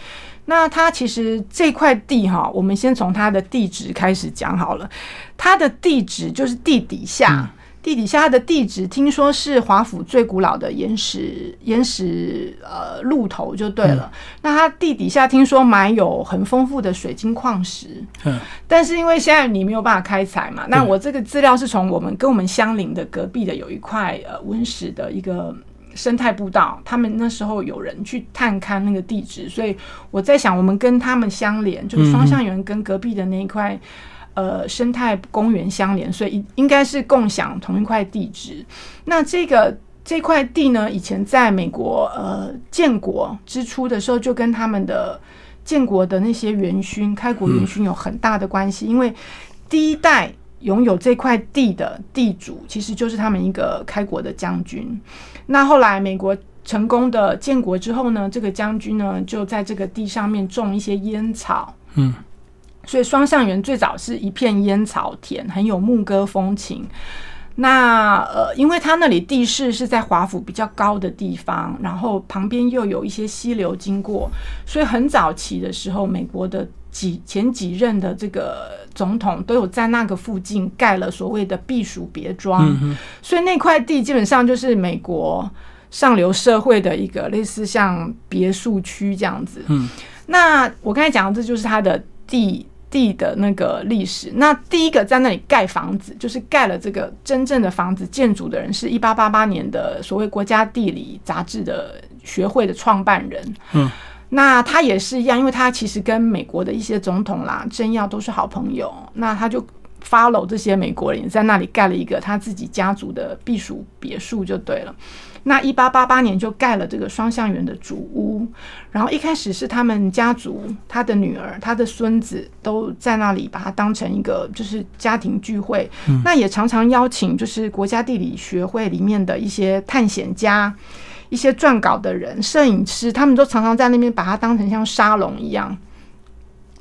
那它其实这块地哈，我们先从它的地址开始讲好了。它的地址就是地底下。地底下的地址，听说是华府最古老的岩石岩石呃路头就对了。那它地底下听说埋有很丰富的水晶矿石，嗯，但是因为现在你没有办法开采嘛，那我这个资料是从我们跟我们相邻的隔壁的有一块呃温室的一个生态步道，他们那时候有人去探勘那个地址，所以我在想，我们跟他们相连，就是双向园跟隔壁的那一块。呃，生态公园相连，所以应该是共享同一块地址。那这个这块地呢，以前在美国呃建国之初的时候，就跟他们的建国的那些元勋、开国元勋有很大的关系。因为第一代拥有这块地的地主，其实就是他们一个开国的将军。那后来美国成功的建国之后呢，这个将军呢，就在这个地上面种一些烟草。嗯。所以双向园最早是一片烟草田，很有牧歌风情。那呃，因为它那里地势是在华府比较高的地方，然后旁边又有一些溪流经过，所以很早期的时候，美国的几前几任的这个总统都有在那个附近盖了所谓的避暑别庄。所以那块地基本上就是美国上流社会的一个类似像别墅区这样子。嗯，那我刚才讲的这就是它的地。地的那个历史，那第一个在那里盖房子，就是盖了这个真正的房子建筑的人，是一八八八年的所谓国家地理杂志的学会的创办人。嗯，那他也是一样，因为他其实跟美国的一些总统啦、政要都是好朋友，那他就 follow 这些美国人，在那里盖了一个他自己家族的避暑别墅，就对了。那一八八八年就盖了这个双向园的主屋，然后一开始是他们家族，他的女儿、他的孙子都在那里把它当成一个就是家庭聚会。那也常常邀请就是国家地理学会里面的一些探险家、一些撰稿的人、摄影师，他们都常常在那边把它当成像沙龙一样。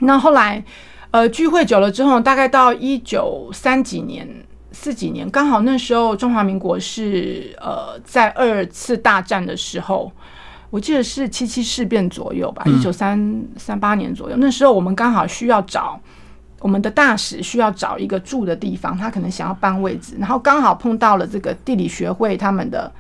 那后来，呃，聚会久了之后，大概到一九三几年。四几年，刚好那时候中华民国是呃在二次大战的时候，我记得是七七事变左右吧，一九三三八年左右。那时候我们刚好需要找我们的大使，需要找一个住的地方，他可能想要搬位置，然后刚好碰到了这个地理学会他们的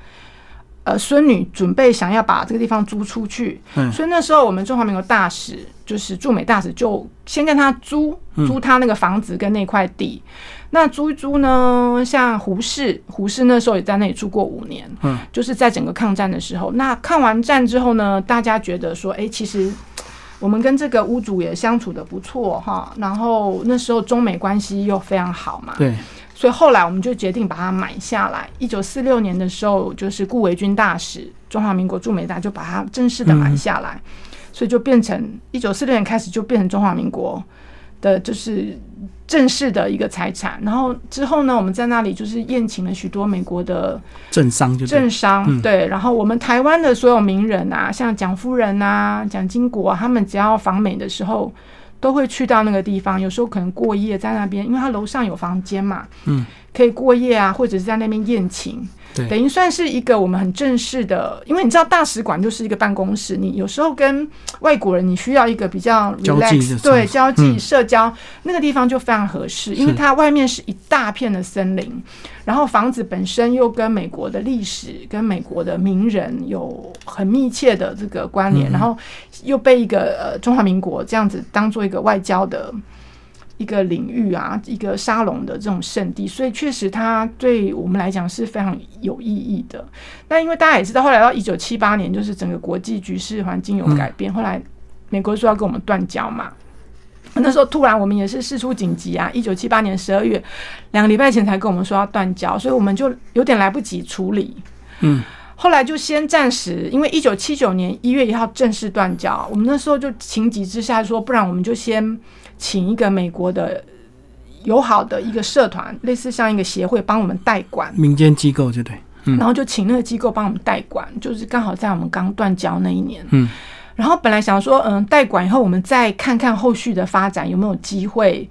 呃孙女准备想要把这个地方租出去，所以那时候我们中华民国大使就是驻美大使就先跟他租租他那个房子跟那块地。那租一租呢？像胡适，胡适那时候也在那里住过五年，嗯，就是在整个抗战的时候。那抗完战之后呢，大家觉得说，哎，其实我们跟这个屋主也相处的不错哈。然后那时候中美关系又非常好嘛，对，所以后来我们就决定把它买下来。一九四六年的时候，就是顾维钧大使，中华民国驻美大就把它正式的买下来，所以就变成一九四六年开始就变成中华民国的，就是。正式的一个财产，然后之后呢，我们在那里就是宴请了许多美国的政商，就政商对，然后我们台湾的所有名人啊，像蒋夫人啊、蒋经国，他们只要访美的时候，都会去到那个地方，有时候可能过夜在那边，因为他楼上有房间嘛，嗯，可以过夜啊，或者是在那边宴请。等于算是一个我们很正式的，因为你知道大使馆就是一个办公室，你有时候跟外国人你需要一个比较 relax 对交际社交那个地方就非常合适，因为它外面是一大片的森林，然后房子本身又跟美国的历史跟美国的名人有很密切的这个关联，然后又被一个呃中华民国这样子当做一个外交的。一个领域啊，一个沙龙的这种圣地，所以确实它对我们来讲是非常有意义的。那因为大家也知道，后来到一九七八年，就是整个国际局势环境有改变，后来美国说要跟我们断交嘛。那时候突然我们也是事出紧急啊，一九七八年十二月，两个礼拜前才跟我们说要断交，所以我们就有点来不及处理。嗯，后来就先暂时，因为一九七九年一月一号正式断交，我们那时候就情急之下说，不然我们就先。请一个美国的友好的一个社团，类似像一个协会，帮我们代管民间机构，就对。然后就请那个机构帮我们代管，就是刚好在我们刚断交那一年。嗯。然后本来想说，嗯，代管以后，我们再看看后续的发展有没有机会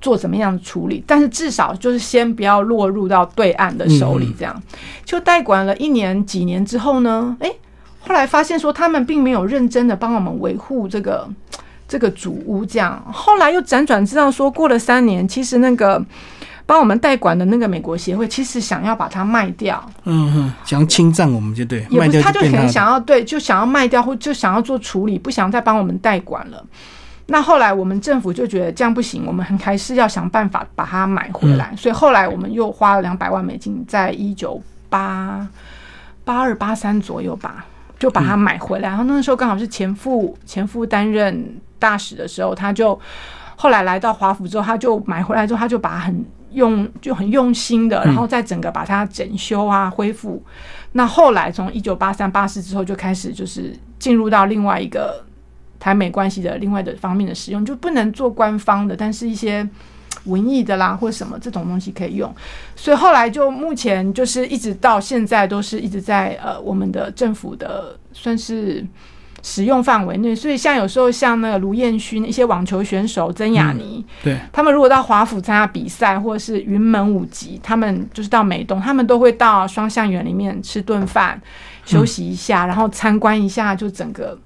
做怎么样的处理，但是至少就是先不要落入到对岸的手里。这样就代管了一年几年之后呢？哎，后来发现说他们并没有认真的帮我们维护这个。这个主屋这样，后来又辗转知道说，过了三年，其实那个帮我们代管的那个美国协会，其实想要把它卖掉。嗯哼，想要侵占我们就对，也不是，他就可能想要对，就想要卖掉或就想要做处理，不想再帮我们代管了。那后来我们政府就觉得这样不行，我们还是要想办法把它买回来。所以后来我们又花了两百万美金，在一九八八二八三左右吧，就把它买回来。然后那个时候刚好是前夫前夫担任。大使的时候，他就后来来到华府之后，他就买回来之后，他就把很用就很用心的，然后再整个把它整修啊恢复。那后来从一九八三八四之后，就开始就是进入到另外一个台美关系的另外的方面的使用，就不能做官方的，但是一些文艺的啦或什么这种东西可以用。所以后来就目前就是一直到现在都是一直在呃我们的政府的算是。使用范围内，所以像有时候像那个卢彦勋一些网球选手曾雅妮，对，他们如果到华府参加比赛，或者是云门舞集，他们就是到美东，他们都会到双向园里面吃顿饭，休息一下，然后参观一下，就整个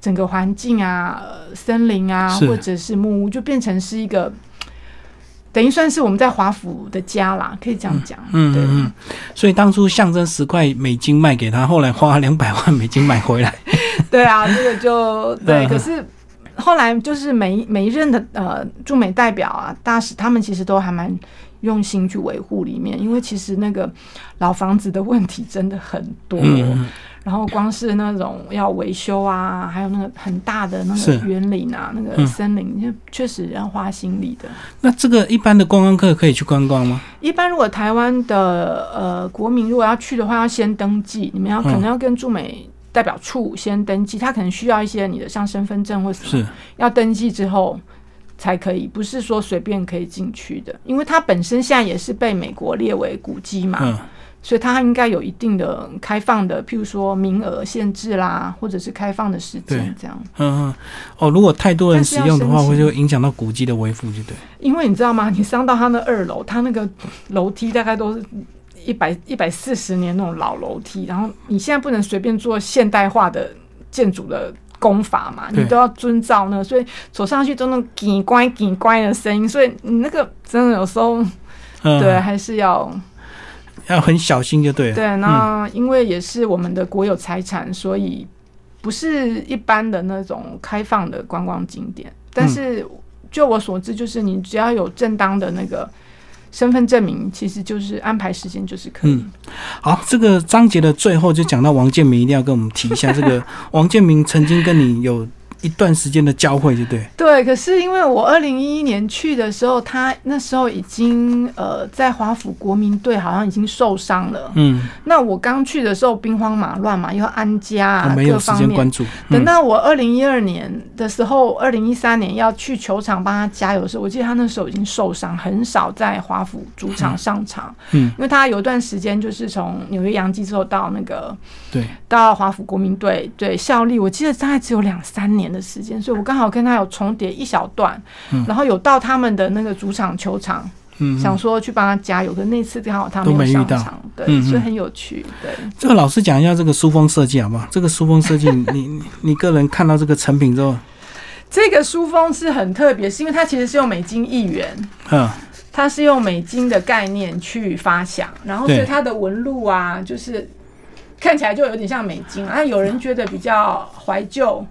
整个环境啊，森林啊，或者是木屋，就变成是一个。等于算是我们在华府的家啦，可以这样讲。嗯嗯嗯。所以当初象征十块美金卖给他，后来花两百万美金买回来。对啊，这个就 对。可是后来就是每每一任的呃驻美代表啊、大使，他们其实都还蛮用心去维护里面，因为其实那个老房子的问题真的很多。然然后光是那种要维修啊，还有那个很大的那个园林啊，那个嗯。森林，就确实要花心力的。那这个一般的观光客可以去观光吗？一般如果台湾的呃国民如果要去的话，要先登记，你们要可能要跟驻美代表处先登记，他可能需要一些你的像身份证或什么，要登记之后才可以，不是说随便可以进去的，因为它本身现在也是被美国列为古迹嘛，嗯，所以它应该有一定的开放的，譬如说名额限制啦，或者是开放的时对间这样。嗯嗯，哦，如果太多人使用的话，会就影响到古迹的维护，就对。因为你知道吗？你上到它那二楼，它那个楼梯大概都是一百一百四十年那种老楼梯，然后你现在不能随便做现代化的建筑的功法嘛，你都要遵照那个，所以走上去都那种“叽乖叽乖”的声音，所以你那个真的有时候嗯，对还是要要很小心就对了。对。那因为也是我们的国有财产，所以不是一般的那种开放的观光景点，但是就我所知，就是你只要有正当的那个。身份证明其实就是安排时间就是可以。嗯好，这个章节的最后就讲到王建民，一定要跟我们提一下，这个 王建民曾经跟你有一段时间的交汇，就对。对，可是因为我二零一一年去的时候，他那时候已经呃在华府国民队好像已经受伤了。嗯，那我刚去的时候兵荒马乱嘛，又要安家啊，我没有时各方面。间关注。等嗯，到我二零一二年的时候，二零一三年要去球场帮他加油的时候，我记得他那时候已经受伤，很少在华府主场上场。嗯，因为他有一段时间就是从纽约洋基之后到那个对，到华府国民队对效力，我记得大概只有两三年的时间，所以我刚好跟他有重叠一小段，嗯然后有到他们的那个主场球场，嗯，想说去帮他加油，可那次刚好他都没有遇到上场，对，所以很有趣，对。这个老师讲一下这个书风设计好不好？这个书风设计，你你你个人看到这个成品之后，这个书封是很特别，是因为它其实是用美金一元，嗯，它是用美金的概念去发想，然后所以它的纹路啊，就是看起来就有点像美金啊。有人觉得比较怀旧，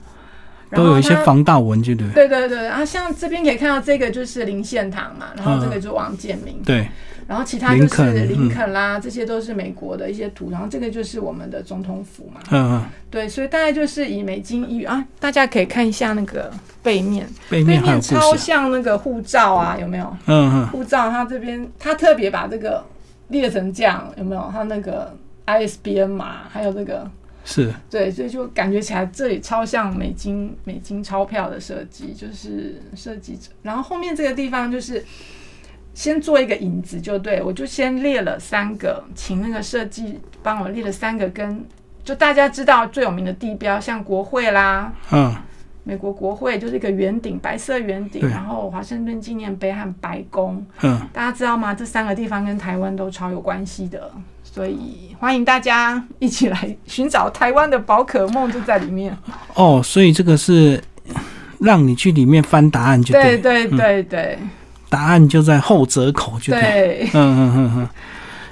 都有一些防盗文具对。对对对，啊，像这边可以看到这个就是林献堂嘛，然后这个就是王建民，对，然后其他就是林肯啦，这些都是美国的一些图，然后这个就是我们的总统府嘛，嗯嗯，对，所以大概就是以美金一元啊，大家可以看一下那个背面，背面背面超。像那个护照啊，有没有？嗯嗯，护照它这边它特别把这个列成这样，有没有？它那个 ISBN 码，还有这个是，对，所以就感觉起来这里超像美金美金钞票的设计，就是设计者。然后后面这个地方就是先做一个引子，就对我就先列了三个，请那个设计帮我列了三个跟就大家知道最有名的地标，像国会啦。嗯美国国会就是一个圆顶，白色圆顶，然后华盛顿纪念碑和白宫，嗯，大家知道吗？这三个地方跟台湾都超有关系的，所以欢迎大家一起来寻找台湾的宝可梦，就在里面。哦，所以这个是让你去里面翻答案，就对对，对对对答案就在后折口，就对。对，嗯嗯嗯嗯。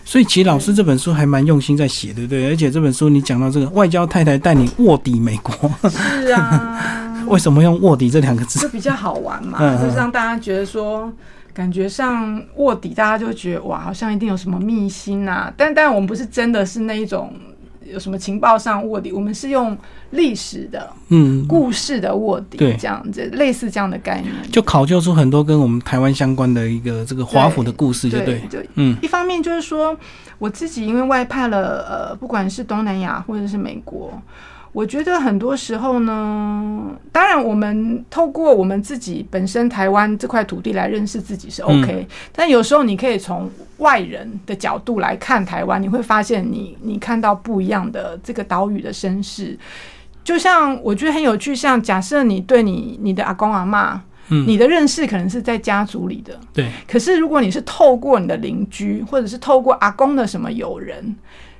所以其实老师这本书还蛮用心在写的，对不对？而且这本书你讲到这个外交太太带你卧底美国，是啊，为什么用卧底这两个字？就比较好玩嘛，就是让大家觉得说。感觉上卧底，大家就觉得哇，好像一定有什么秘辛啊。但但我们不是真的是那一种有什么情报上卧底，我们是用历史的嗯，故事的卧底，对这样子类似这样的概念。就考究出很多跟我们台湾相关的一个这个华府的故事，就对。对，嗯一方面就是说，我自己因为外派了，呃，不管是东南亚或者是美国，我觉得很多时候呢，当然我们透过我们自己本身台湾这块土地来认识自己是 OK，、但有时候你可以从外人的角度来看台湾，你会发现你你看到不一样的这个岛屿的身世。就像我觉得很有趣，像假设你对你你的阿公阿妈，嗯，你的认识可能是在家族里的，对，可是如果你是透过你的邻居，或者是透过阿公的什么友人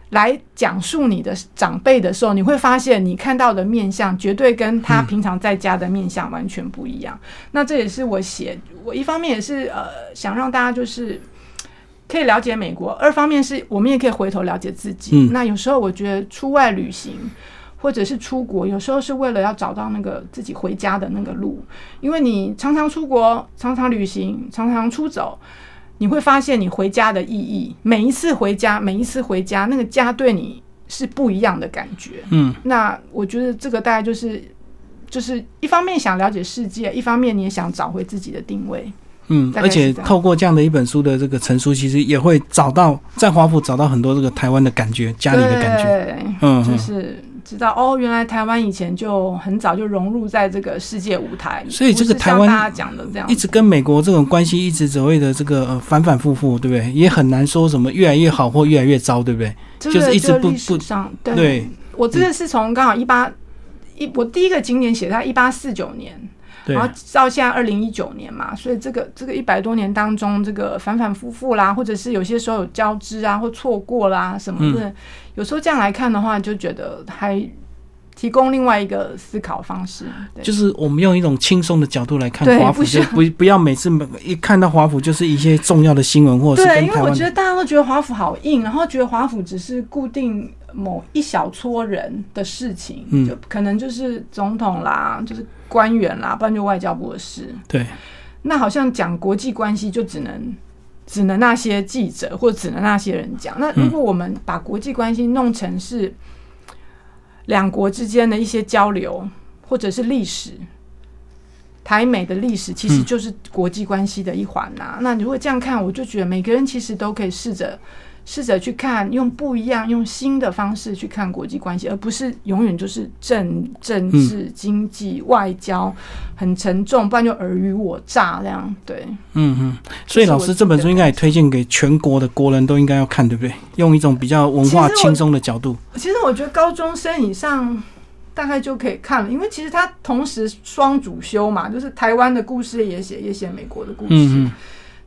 来讲述你的长辈的时候，你会发现你看到的面相绝对跟他平常在家的面相完全不一样。那这也是我写，我一方面也是呃想让大家就是。可以了解美国，二方面是我们也可以回头了解自己。嗯那有时候我觉得出外旅行，或者是出国，有时候是为了要找到那个自己回家的那个路，因为你常常出国、常常旅行、常常出走，你会发现你回家的意义。每一次回家，每一次回家，那个家对你是不一样的感觉。嗯，那我觉得这个大概就是就是一方面想了解世界，一方面你也想找回自己的定位。嗯，而且透过这样的一本书的这个陈述，其实也会找到在华府找到很多这个台湾的感觉，家里的感觉。对，嗯，嗯就是知道哦，原来台湾以前就很早就融入在这个世界舞台，所以这个台湾大家讲的这样。一直跟美国这种关系一直所谓的这个呃反反复复，对不对？也很难说什么越来越好或越来越糟，对不对？这个就是一直不这个历史上对。对。我这个是从刚好一八一，我第一个景点写在一八四九年，对然后到现在二零一九年嘛，所以这个这个一百多年当中，这个反反复复啦，或者是有些时候有交织啊，或错过啦什么的，有时候这样来看的话，就觉得还提供另外一个思考方式。对，就是我们用一种轻松的角度来看华府，就不不要每次一看到华府就是一些重要的新闻或者是对，因为我觉得大家都觉得华府好硬，然后觉得华府只是固定某一小撮人的事情，嗯就可能就是总统啦，就是官员啦，不然就外交部的事。对那好像讲国际关系就只能只能那些记者或者只能那些人讲。那如果我们把国际关系弄成是两国之间的一些交流，或者是历史。台美的历史其实嗯就是国际关系的一环呐、那如果这样看，我就觉得每个人其实都可以试着试着去看，用不一样、用新的方式去看国际关系，而不是永远就是政政治、经济、外交很沉重，不然就尔虞我诈这样。对，嗯嗯，所以老师这本书应该也推荐给全国的国人都应该要看，对不对？用一种比较文化轻松的角度。其实我觉得高中生以上大概就可以看了，因为其实他同时双主修嘛，就是台湾的故事也写，也写美国的故事。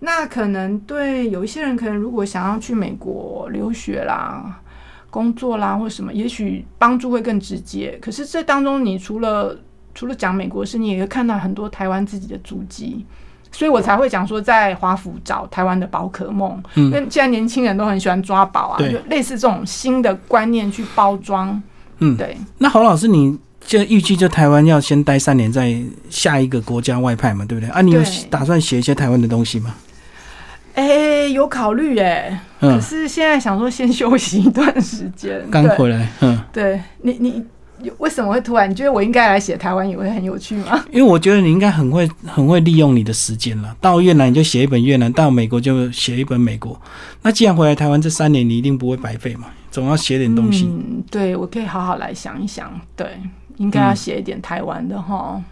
那可能对有一些人，可能如果想要去美国留学啦、工作啦或什么，也许帮助会更直接。可是这当中，你除了除了讲美国事，你也会看到很多台湾自己的足迹。所以我才会讲说，在华府找台湾的宝可梦，因嗯，为现在年轻人都很喜欢抓宝啊，就类似这种新的观念去包装。嗯对，那侯老师，你就预计就台湾要先待三年，再下一个国家外派嘛，对不对？啊，你有打算写一些台湾的东西吗？哎、有考虑哎、可嗯，是现在想说先休息一段时间。对刚回来，嗯，对你，你有为什么会突然？你觉得我应该来写台湾也会很有趣吗？因为我觉得你应该很会很会利用你的时间了。到越南你就写一本越南，到美国就写一本美国。那既然回来台湾这三年，你一定不会白费嘛，总要写点东西。嗯，对，我可以好好来想一想。对，应该要写一点台湾的哈。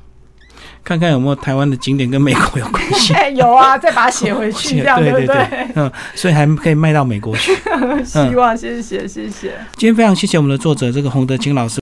看看有没有台湾的景点跟美国有关系。哎、有啊，再把它写回去，这样对不对嗯，所以还可以卖到美国去。希望，谢谢，谢谢。今天非常谢谢我们的作者这个洪德清老师。